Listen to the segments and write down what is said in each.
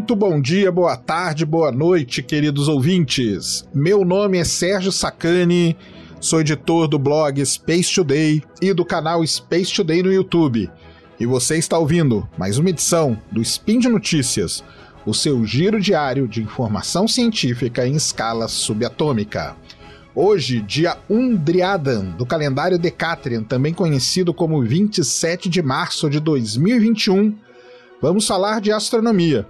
Muito bom dia, boa tarde, boa noite, queridos ouvintes. Meu nome é Sérgio Sacani, sou editor do blog Space Today e do canal Space Today no YouTube. E você está ouvindo mais uma edição do Spin de Notícias, o seu giro diário de informação científica em escala subatômica. Hoje, dia 1 Driadan, do calendário Decatrian, também conhecido como 27 de março de 2021, vamos falar de astronomia.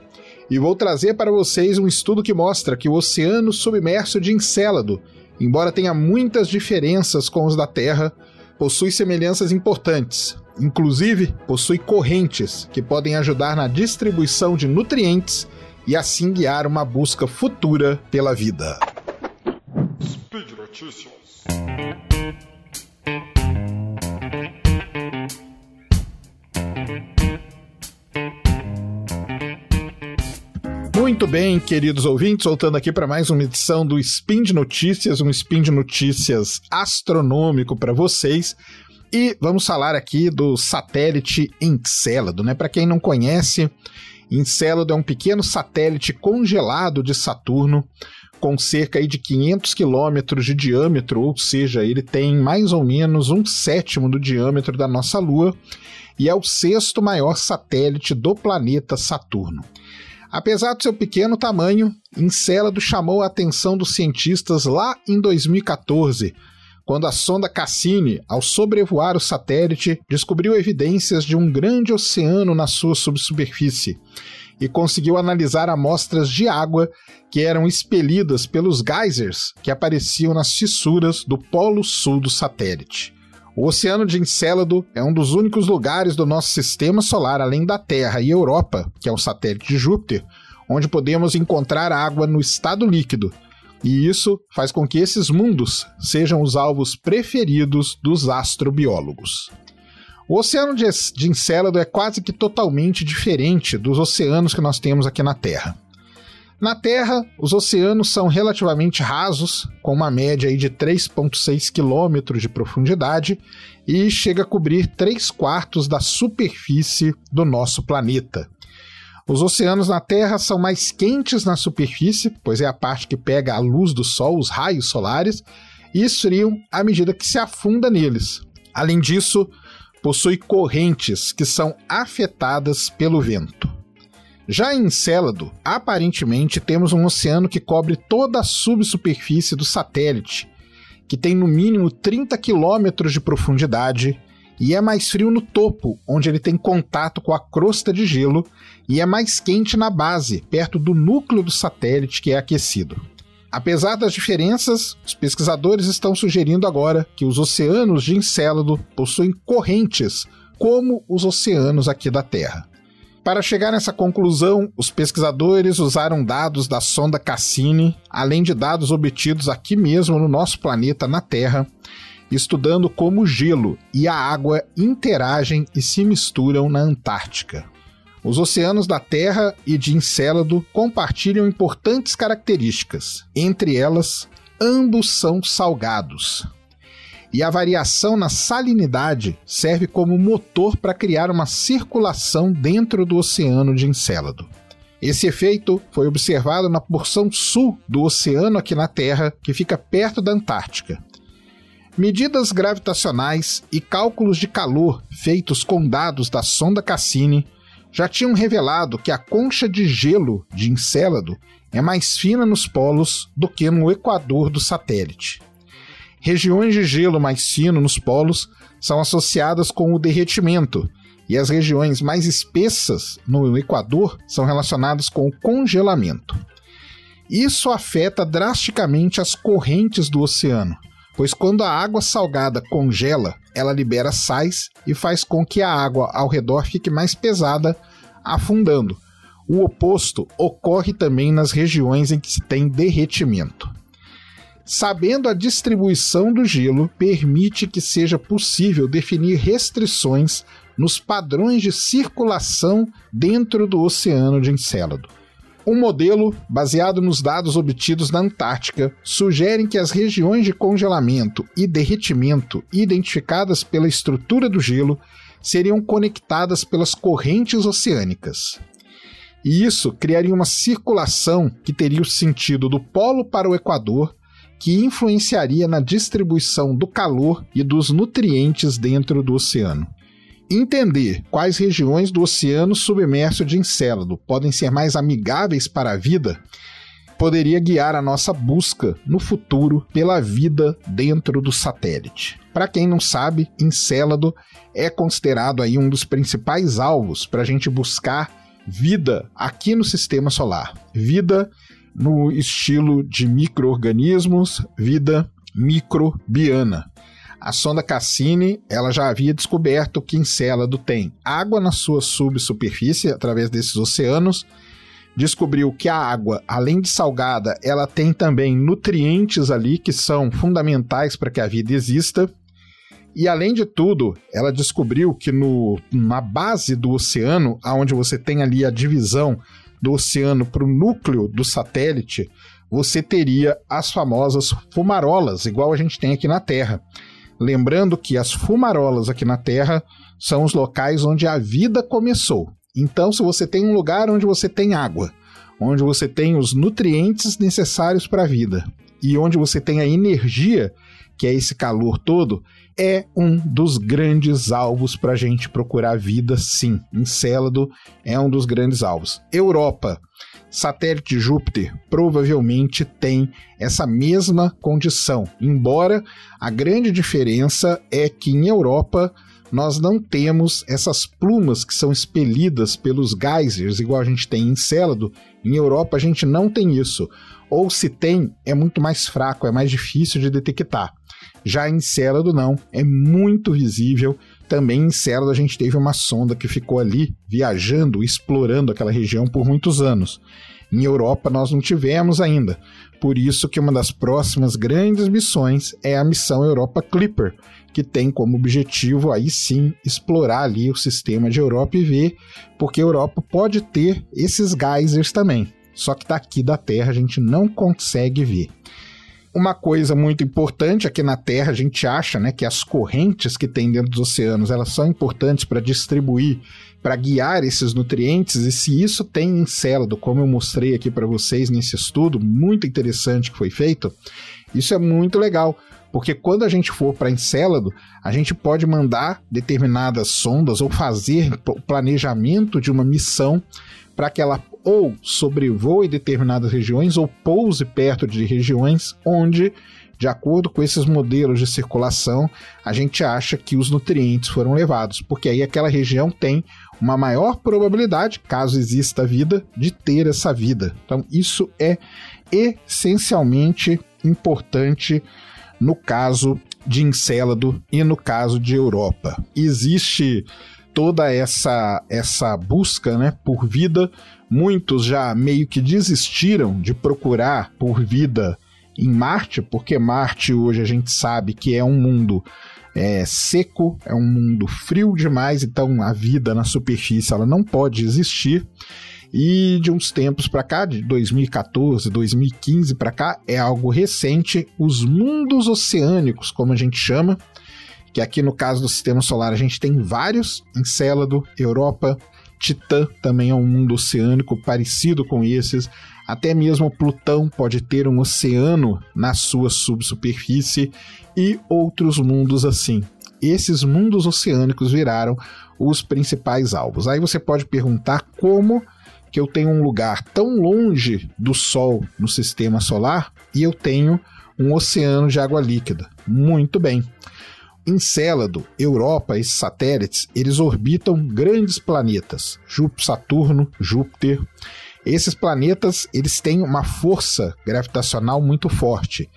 E vou trazer para vocês um estudo que mostra que o oceano submerso de Encélado, embora tenha muitas diferenças com os da Terra, possui semelhanças importantes. Inclusive, possui correntes que podem ajudar na distribuição de nutrientes e assim guiar uma busca futura pela vida. Speed Notícias. Muito bem, queridos ouvintes, voltando aqui para mais uma edição do Spin de Notícias, um Spin de Notícias astronômico para vocês. E vamos falar aqui do satélite Encélado, né? Para quem não conhece, Encélado é um pequeno satélite congelado de Saturno com cerca de 500 quilômetros de diâmetro, ou seja, ele tem mais ou menos um sétimo do diâmetro da nossa Lua e é o sexto maior satélite do planeta Saturno. Apesar do seu pequeno tamanho, Encélado chamou a atenção dos cientistas lá em 2014, quando a sonda Cassini, ao sobrevoar o satélite, descobriu evidências de um grande oceano na sua subsuperfície e conseguiu analisar amostras de água que eram expelidas pelos geysers que apareciam nas fissuras do polo sul do satélite. O Oceano de Encélado é um dos únicos lugares do nosso sistema solar, além da Terra e Europa, que é o satélite de Júpiter, onde podemos encontrar água no estado líquido. E isso faz com que esses mundos sejam os alvos preferidos dos astrobiólogos. O oceano de Encélado é quase que totalmente diferente dos oceanos que nós temos aqui na Terra. Na Terra, os oceanos são relativamente rasos, com uma média de 3,6 quilômetros de profundidade e chega a cobrir 3 quartos da superfície do nosso planeta. Os oceanos na Terra são mais quentes na superfície, pois é a parte que pega a luz do Sol, os raios solares, e esfriam à medida que se afunda neles. Além disso, possui correntes que são afetadas pelo vento. Já em Encélado, aparentemente temos um oceano que cobre toda a subsuperfície do satélite, que tem no mínimo 30 quilômetros de profundidade e é mais frio no topo, onde ele tem contato com a crosta de gelo, e é mais quente na base, perto do núcleo do satélite que é aquecido. Apesar das diferenças, os pesquisadores estão sugerindo agora que os oceanos de Encélado possuem correntes, como os oceanos aqui da Terra. Para chegar nessa conclusão, os pesquisadores usaram dados da sonda Cassini, além de dados obtidos aqui mesmo no nosso planeta, na Terra, estudando como o gelo e a água interagem e se misturam na Antártica. Os oceanos da Terra e de Encélado compartilham importantes características. Entre elas, ambos são salgados e a variação na salinidade serve como motor para criar uma circulação dentro do oceano de Encélado. Esse efeito foi observado na porção sul do oceano aqui na Terra, que fica perto da Antártica. Medidas gravitacionais e cálculos de calor feitos com dados da sonda Cassini já tinham revelado que a concha de gelo de Encélado é mais fina nos polos do que no equador do satélite. Regiões de gelo mais fino nos polos são associadas com o derretimento, e as regiões mais espessas no Equador são relacionadas com o congelamento. Isso afeta drasticamente as correntes do oceano, pois quando a água salgada congela, ela libera sais e faz com que a água ao redor fique mais pesada, afundando. O oposto ocorre também nas regiões em que se tem derretimento. Sabendo a distribuição do gelo, permite que seja possível definir restrições nos padrões de circulação dentro do Oceano de Encélado. Um modelo, baseado nos dados obtidos na Antártica, sugere que as regiões de congelamento e derretimento identificadas pela estrutura do gelo seriam conectadas pelas correntes oceânicas. E isso criaria uma circulação que teria o sentido do polo para o Equador, que influenciaria na distribuição do calor e dos nutrientes dentro do oceano. Entender quais regiões do oceano submerso de Encélado podem ser mais amigáveis para a vida poderia guiar a nossa busca no futuro pela vida dentro do satélite. Para quem não sabe, Encélado é considerado aí um dos principais alvos para a gente buscar vida aqui no sistema solar. Vida no estilo de microorganismos, vida microbiana. A sonda Cassini ela já havia descoberto que Encélado tem água na sua subsuperfície através desses oceanos descobriu que a água, além de salgada, ela tem também nutrientes ali que são fundamentais para que a vida exista. E além de tudo, ela descobriu que no, na base do oceano, aonde você tem ali a divisão do oceano para o núcleo do satélite, você teria as famosas fumarolas, igual a gente tem aqui na Terra. Lembrando que as fumarolas aqui na Terra são os locais onde a vida começou. Então, se você tem um lugar onde você tem água, onde você tem os nutrientes necessários para a vida e onde você tem a energia, que é esse calor todo, é um dos grandes alvos para a gente procurar vida, sim. Encélado é um dos grandes alvos. Europa, satélite Júpiter, provavelmente tem essa mesma condição, embora a grande diferença é que em Europa nós não temos essas plumas que são expelidas pelos geysers, igual a gente tem em Célado. Em Europa a gente não tem isso. Ou se tem, é muito mais fraco, é mais difícil de detectar. Já em Célado não, é muito visível. Também em Célado a gente teve uma sonda que ficou ali viajando, explorando aquela região por muitos anos. Em Europa nós não tivemos ainda. Por isso que uma das próximas grandes missões é a missão Europa Clipper, que tem como objetivo aí sim explorar ali o sistema de Europa e ver porque a Europa pode ter esses geysers também. Só que daqui da Terra a gente não consegue ver. Uma coisa muito importante aqui na Terra, a gente acha né, que as correntes que tem dentro dos oceanos elas são importantes para distribuir, para guiar esses nutrientes, e se isso tem Encélado, como eu mostrei aqui para vocês nesse estudo, muito interessante que foi feito, isso é muito legal, porque quando a gente for para Encélado, a gente pode mandar determinadas sondas ou fazer o planejamento de uma missão para que ela ou sobrevoe determinadas regiões ou pouse perto de regiões onde, de acordo com esses modelos de circulação, a gente acha que os nutrientes foram levados, porque aí aquela região tem uma maior probabilidade, caso exista vida, de ter essa vida. Então, isso é essencialmente importante no caso de Encélado e no caso de Europa. Existe toda essa essa busca, né, por vida. Muitos já meio que desistiram de procurar por vida em Marte, porque Marte hoje a gente sabe que é um mundo é, seco, é um mundo frio demais, então a vida na superfície ela não pode existir. E de uns tempos para cá, de 2014, 2015 para cá, é algo recente, os mundos oceânicos, como a gente chama, que aqui no caso do sistema solar a gente tem vários, Encélado, Europa, Titã também é um mundo oceânico parecido com esses, até mesmo Plutão pode ter um oceano na sua subsuperfície e outros mundos assim. Esses mundos oceânicos viraram os principais alvos. Aí você pode perguntar como que eu tenho um lugar tão longe do Sol no sistema solar e eu tenho um oceano de água líquida. Muito bem. Encélado, Europa, esses satélites, eles orbitam grandes planetas, Júpiter, Saturno, Júpiter. Esses planetas, eles têm uma força gravitacional muito forte.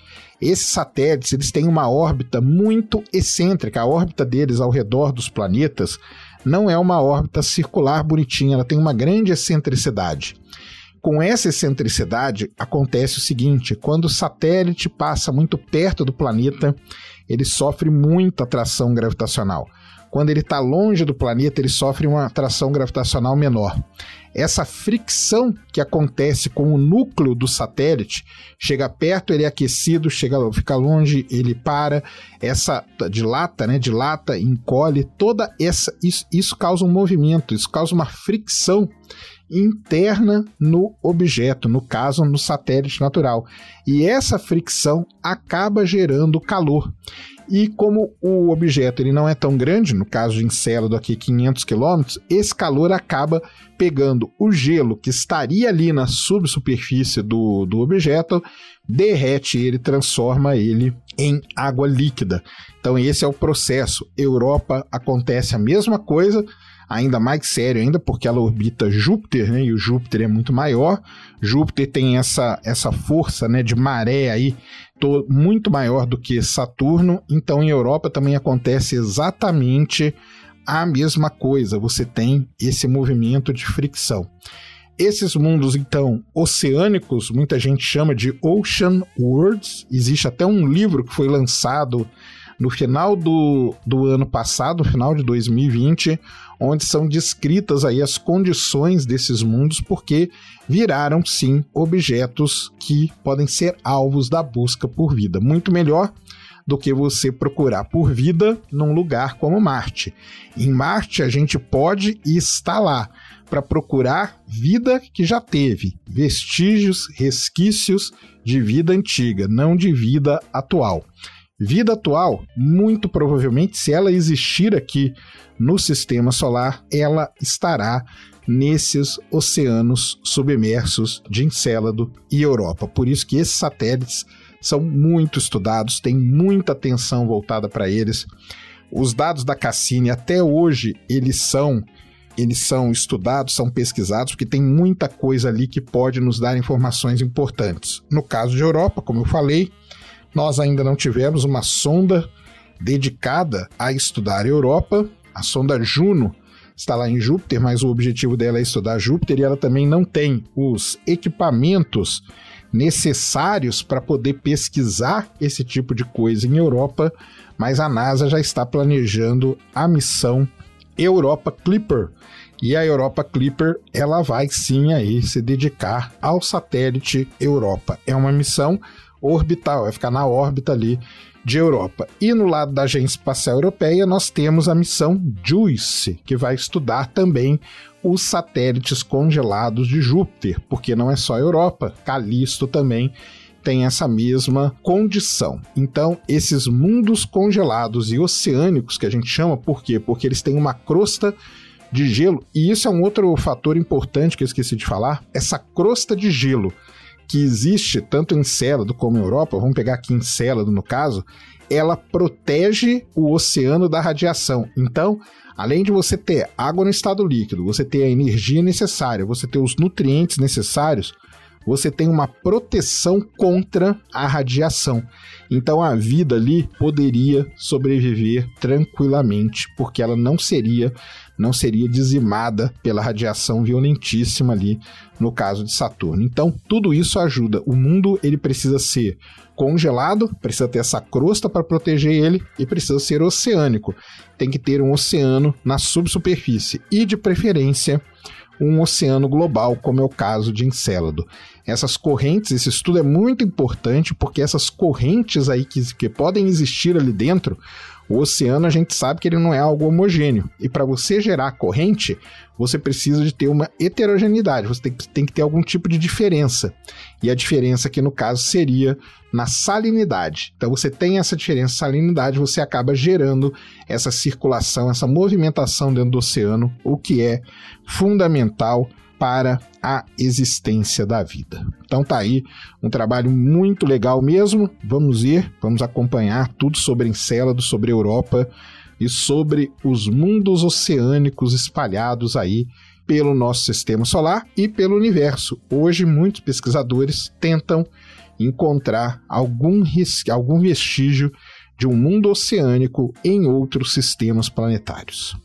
Esses satélites, eles têm uma órbita muito excêntrica. A órbita deles ao redor dos planetas não é uma órbita circular bonitinha, ela tem uma grande excentricidade. Com essa excentricidade, acontece o seguinte: quando o satélite passa muito perto do planeta, ele sofre muita atração gravitacional. Quando ele está longe do planeta, ele sofre uma atração gravitacional menor. Essa fricção que acontece com o núcleo do satélite, chega perto, ele é aquecido, chega, fica longe, ele para, essa dilata, né, dilata, encolhe, toda essa isso, isso causa um movimento, isso causa uma fricção interna no objeto, no caso no satélite natural. E essa fricção acaba gerando calor. E como o objeto ele não é tão grande, no caso de Encélado aqui 500 km, esse calor acaba pegando o gelo que estaria ali na subsuperfície do, do objeto, derrete ele, transforma ele em água líquida. Então esse é o processo. Europa acontece a mesma coisa, ainda mais sério ainda, porque ela orbita Júpiter, né? E o Júpiter é muito maior. Júpiter tem essa, essa força, né, de maré aí muito maior do que Saturno. Então, em Europa também acontece exatamente a mesma coisa. Você tem esse movimento de fricção. Esses mundos, então, oceânicos, muita gente chama de Ocean Worlds. Existe até um livro que foi lançado no final do, do ano passado, final de 2020, onde são descritas aí as condições desses mundos, porque viraram sim objetos que podem ser alvos da busca por vida. Muito melhor do que você procurar por vida num lugar como Marte. Em Marte a gente pode e está lá para procurar vida que já teve, vestígios, resquícios de vida antiga, não de vida atual. Vida atual, muito provavelmente, se ela existir aqui no sistema solar, ela estará nesses oceanos submersos de Encélado e Europa. Por isso que esses satélites são muito estudados, tem muita atenção voltada para eles. Os dados da Cassini até hoje eles são eles são estudados, são pesquisados, porque tem muita coisa ali que pode nos dar informações importantes. No caso de Europa, como eu falei, nós ainda não tivemos uma sonda dedicada a estudar a Europa. A sonda Juno está lá em Júpiter, mas o objetivo dela é estudar Júpiter e ela também não tem os equipamentos necessários para poder pesquisar esse tipo de coisa em Europa, mas a NASA já está planejando a missão Europa Clipper. E a Europa Clipper, ela vai sim aí se dedicar ao satélite Europa. É uma missão orbital, vai ficar na órbita ali de Europa. E no lado da Agência Espacial Europeia, nós temos a missão JUICE, que vai estudar também os satélites congelados de Júpiter, porque não é só a Europa, Calisto também tem essa mesma condição. Então, esses mundos congelados e oceânicos que a gente chama, por quê? Porque eles têm uma crosta de gelo, e isso é um outro fator importante que eu esqueci de falar, essa crosta de gelo que existe tanto em Célado como em Europa, vamos pegar aqui em Célado no caso, ela protege o oceano da radiação. Então, além de você ter água no estado líquido, você ter a energia necessária, você ter os nutrientes necessários, você tem uma proteção contra a radiação. Então a vida ali poderia sobreviver tranquilamente, porque ela não seria não seria dizimada pela radiação violentíssima ali no caso de Saturno. Então tudo isso ajuda. O mundo ele precisa ser congelado, precisa ter essa crosta para proteger ele e precisa ser oceânico. Tem que ter um oceano na subsuperfície e de preferência um oceano global, como é o caso de Encélado essas correntes, esse estudo é muito importante porque essas correntes aí que, que podem existir ali dentro, o oceano a gente sabe que ele não é algo homogêneo. E para você gerar corrente, você precisa de ter uma heterogeneidade, você tem, tem, que ter algum tipo de diferença. E a diferença aqui no caso seria na salinidade. Então você tem essa diferença salinidade, você acaba gerando essa circulação, essa movimentação dentro do oceano, o que é fundamental para a existência da vida. Então tá aí um trabalho muito legal mesmo. Vamos ver, vamos acompanhar tudo sobre Encélado, sobre Europa e sobre os mundos oceânicos espalhados aí pelo nosso sistema solar e pelo universo. Hoje muitos pesquisadores tentam encontrar algum, algum vestígio de um mundo oceânico em outros sistemas planetários.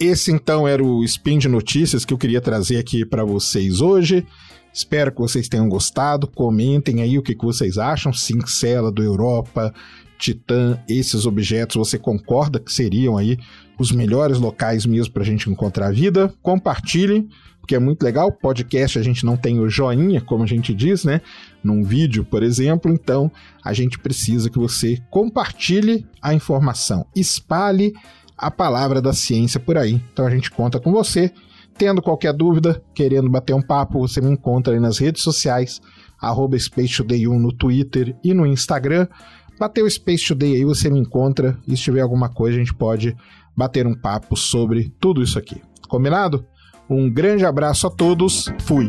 Esse então era o Spin de Notícias que eu queria trazer aqui para vocês hoje. Espero que vocês tenham gostado. Comentem aí o que, que vocês acham. Cincela do Europa, Titã, esses objetos, você concorda que seriam aí os melhores locais mesmo para a gente encontrar vida? Compartilhem, porque é muito legal. Podcast a gente não tem o joinha, como a gente diz, né? Num vídeo, por exemplo. Então a gente precisa que você compartilhe a informação, espalhe a palavra da ciência por aí. Então a gente conta com você. tendo qualquer dúvida, querendo bater um papo, você me encontra aí nas redes sociais, arroba Space Today 1 no Twitter e no Instagram. Bateu o Space Today aí, você me encontra. E se tiver alguma coisa, a gente pode bater um papo sobre tudo isso aqui. Combinado? Um grande abraço a todos. Fui!